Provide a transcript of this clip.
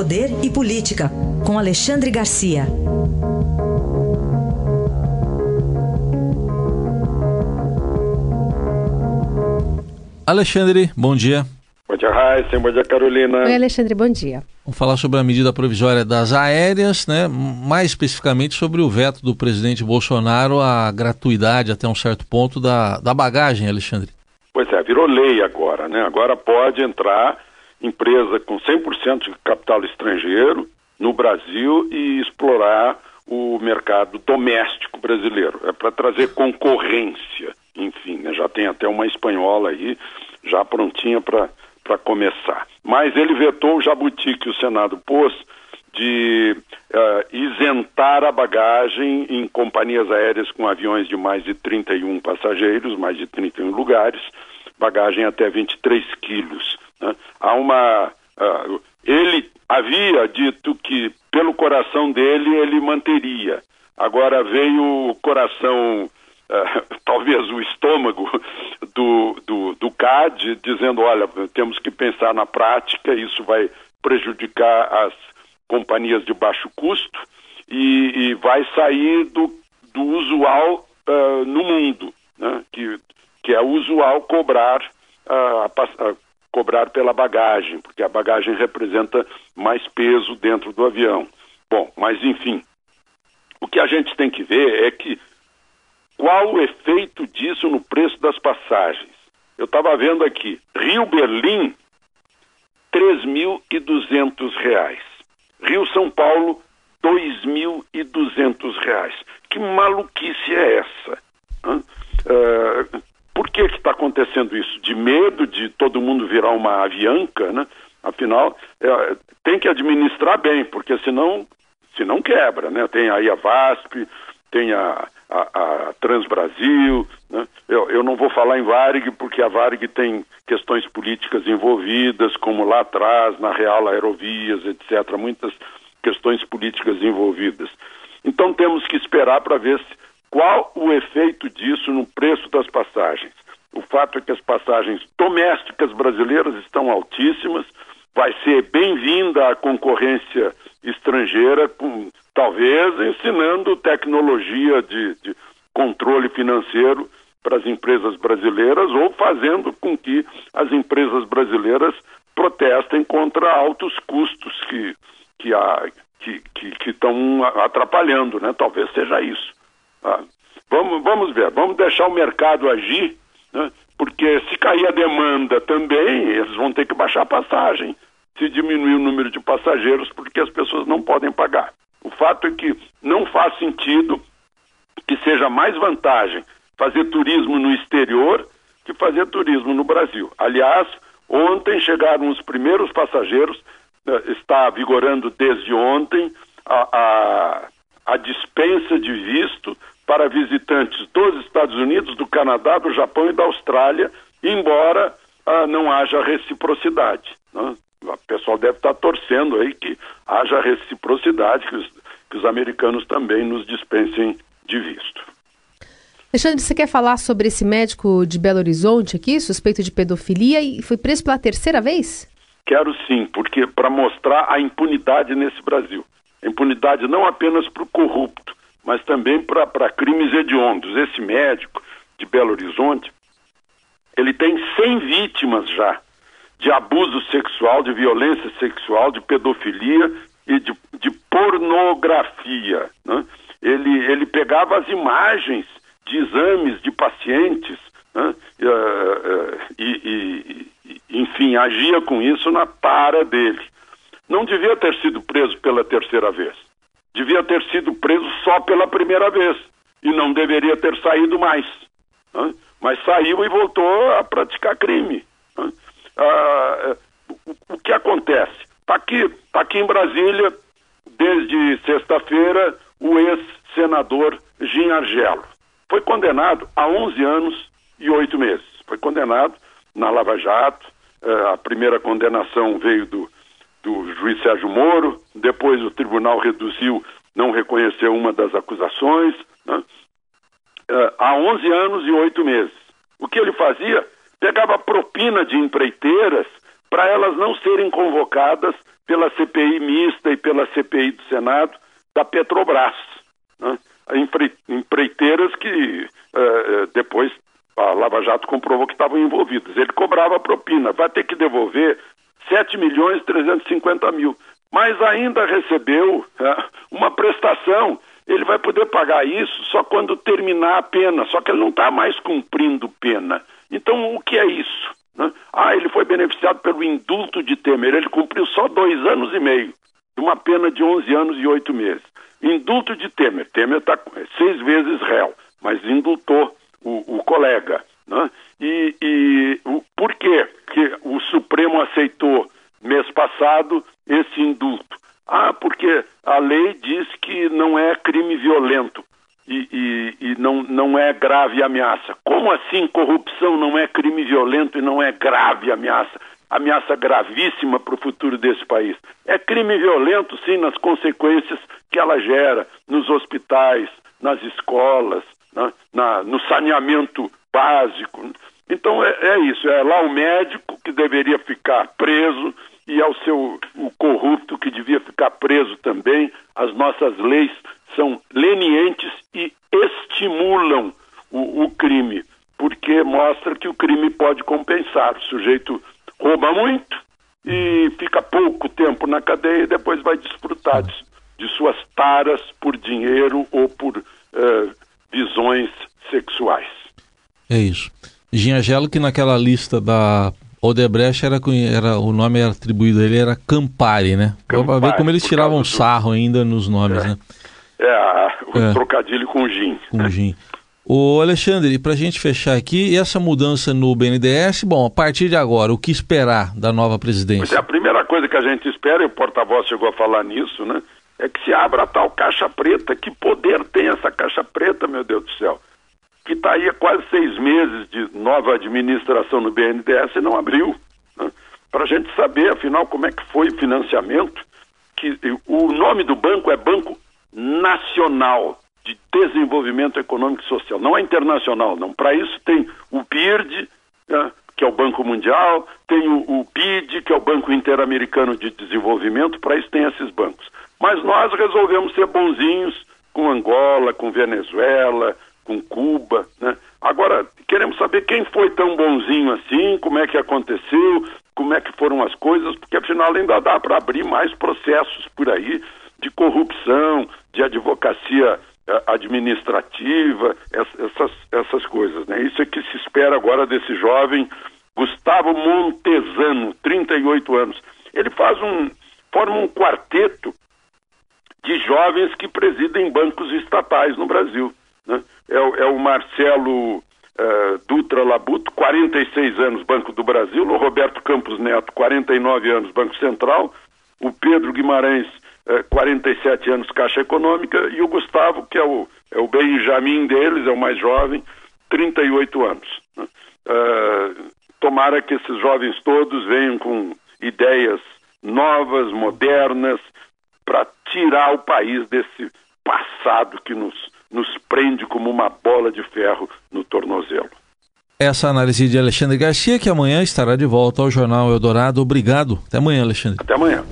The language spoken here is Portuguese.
Poder e Política, com Alexandre Garcia. Alexandre, bom dia. Bom dia, Raíssa. Bom dia, Carolina. Oi, Alexandre, bom dia. Vamos falar sobre a medida provisória das aéreas, né? mais especificamente sobre o veto do presidente Bolsonaro à gratuidade até um certo ponto da, da bagagem, Alexandre. Pois é, virou lei agora, né? Agora pode entrar empresa com 100% de capital estrangeiro no Brasil e explorar o mercado doméstico brasileiro. É para trazer concorrência, enfim, né? já tem até uma espanhola aí já prontinha para começar. Mas ele vetou o jabuti que o Senado pôs de uh, isentar a bagagem em companhias aéreas com aviões de mais de 31 passageiros, mais de 31 lugares, bagagem até 23 quilos. Né? Há uma. Uh, ele havia dito que, pelo coração dele, ele manteria. Agora veio o coração, uh, talvez o estômago do, do, do CAD, dizendo: olha, temos que pensar na prática, isso vai prejudicar as companhias de baixo custo e, e vai sair do, do usual uh, no mundo, né? que, que é usual cobrar uh, cobrar pela bagagem, porque a bagagem representa mais peso dentro do avião. Bom, mas enfim, o que a gente tem que ver é que qual o efeito disso no preço das passagens. Eu estava vendo aqui, Rio-Berlim, R$ 3.200. Rio-São Paulo, R$ 2.200. Que maluquice é essa? Uh, acontecendo isso? De medo de todo mundo virar uma avianca, né? Afinal, é, tem que administrar bem, porque senão, senão quebra, né? Tem aí a VASP, tem a, a, a Transbrasil, né? eu, eu não vou falar em Varig, porque a Varig tem questões políticas envolvidas, como lá atrás, na Real Aerovias, etc., muitas questões políticas envolvidas. Então temos que esperar para ver se qual o efeito disso no preço das passagens? O fato é que as passagens domésticas brasileiras estão altíssimas, vai ser bem-vinda a concorrência estrangeira, com, talvez ensinando tecnologia de, de controle financeiro para as empresas brasileiras ou fazendo com que as empresas brasileiras protestem contra altos custos que que que estão atrapalhando, né? Talvez seja isso. Ah, vamos, vamos ver, vamos deixar o mercado agir, né? porque se cair a demanda também, eles vão ter que baixar a passagem, se diminuir o número de passageiros, porque as pessoas não podem pagar. O fato é que não faz sentido que seja mais vantagem fazer turismo no exterior que fazer turismo no Brasil. Aliás, ontem chegaram os primeiros passageiros, eh, está vigorando desde ontem a, a, a dispensa de visto para visitantes dos Estados Unidos, do Canadá, do Japão e da Austrália, embora ah, não haja reciprocidade. Né? O pessoal deve estar torcendo aí que haja reciprocidade, que os, que os americanos também nos dispensem de visto. Alexandre, você quer falar sobre esse médico de Belo Horizonte aqui, suspeito de pedofilia e foi preso pela terceira vez? Quero sim, porque para mostrar a impunidade nesse Brasil. A impunidade não apenas para o corrupto, mas também para crimes hediondos. Esse médico de Belo Horizonte, ele tem 100 vítimas já de abuso sexual, de violência sexual, de pedofilia e de, de pornografia. Né? Ele, ele pegava as imagens de exames de pacientes né? e, uh, e, e, enfim, agia com isso na tara dele. Não devia ter sido preso pela terceira vez devia ter sido preso só pela primeira vez e não deveria ter saído mais. Né? Mas saiu e voltou a praticar crime. Né? Ah, o, que acontece? Está aqui, tá aqui em Brasília, desde sexta-feira, o ex-senador Gin Argelo. Foi condenado a 11 anos e 8 meses. Foi condenado na Lava Jato. Ah, a primeira condenação veio do do juiz Sérgio Moro, depois o tribunal reduziu, não reconheceu uma das acusações, né? uh, há 11 anos e 8 meses. O que ele fazia? Pegava propina de empreiteiras para elas não serem convocadas pela CPI mista e pela CPI do Senado da Petrobras. Né? Empreiteiras que uh, depois a Lava Jato comprovou que estavam envolvidas. Ele cobrava propina, vai ter que devolver 7 milhões e 350 mil, mas ainda recebeu uh, uma prestação. Ele vai poder pagar isso só quando terminar a pena, só que ele não está mais cumprindo pena. Então, o que é isso? Né? Ah, ele foi beneficiado pelo indulto de Temer. Ele cumpriu só dois anos e meio, de uma pena de 11 anos e oito meses. Indulto de Temer. Temer está seis vezes réu, mas indultou o, o colega. Né? E, e o, por quê que o Supremo aceitou mês passado esse indulto? Ah, porque a lei diz que não é crime violento e, e, e, não, não é grave ameaça. Como assim corrupção não é crime violento e não é grave ameaça? Ameaça gravíssima para o futuro desse país. É crime violento, sim, nas consequências que ela gera nos hospitais, nas escolas, né, na, no saneamento básico. Então é, é isso, é lá o médico que deveria ficar preso e ao seu o corrupto que devia ficar preso também. As nossas leis são lenientes e estimulam o, o crime, porque mostra que o crime pode compensar. O sujeito rouba muito e fica pouco tempo na cadeia e depois vai desfrutar de, de suas taras por dinheiro ou por uh, visões sexuais. É isso. Ginagelo que naquela lista da Odebrecht era, era o nome era atribuído a ele era Campari, né? Campari, ver como eles tiravam sarro ainda nos nomes, é. né? É, o é. trocadilho com gin. Com gin. Ô Alexandre, para a gente fechar aqui, essa mudança no BNDES, bom, a partir de agora, o que esperar da nova presidência? É, a primeira coisa que a gente espera, e o porta-voz chegou a falar nisso, né, é que se abra tal caixa preta. Que poder tem essa caixa preta, meu Deus do céu? Está aí há quase seis meses de nova administração no BNDES e não abriu. Né? Para a gente saber, afinal, como é que foi o financiamento, que o nome do banco é Banco nacional de desenvolvimento econômico e social, não é internacional, não. Para isso tem o BIRD, né, que é o Banco Mundial, tem o, o BID, que é o Banco Interamericano de Desenvolvimento, para isso tem esses bancos. Mas nós resolvemos ser bonzinhos com Angola, com Venezuela, com Cuba, né? Agora, queremos saber quem foi tão bonzinho assim, como é que aconteceu, como é que foram as coisas, porque afinal ainda dá para abrir mais processos por aí de corrupção, de advocacia eh, administrativa, essas, essas coisas. Né? Isso é que se espera agora desse jovem Gustavo Montesano, 38 anos. Ele faz um, forma um quarteto de jovens que presidem bancos estatais no Brasil. Né? É, é, o Marcelo uh, Dutra Labuto, 46 anos, Banco do Brasil, o Roberto Campos Neto, 49 anos, Banco Central, o Pedro Guimarães, 47 é, anos Caixa Econômica, e o Gustavo, que é o, é o Benjamin deles, é o mais jovem, 38 anos. Uh, tomara que esses jovens todos venham com ideias novas, modernas, para tirar o país desse passado que nos, nos prende como uma bola de ferro no tornozelo. Essa análise de Alexandre Garcia, que amanhã estará de volta ao Jornal Eldorado. Obrigado. Até amanhã, Alexandre. Até amanhã.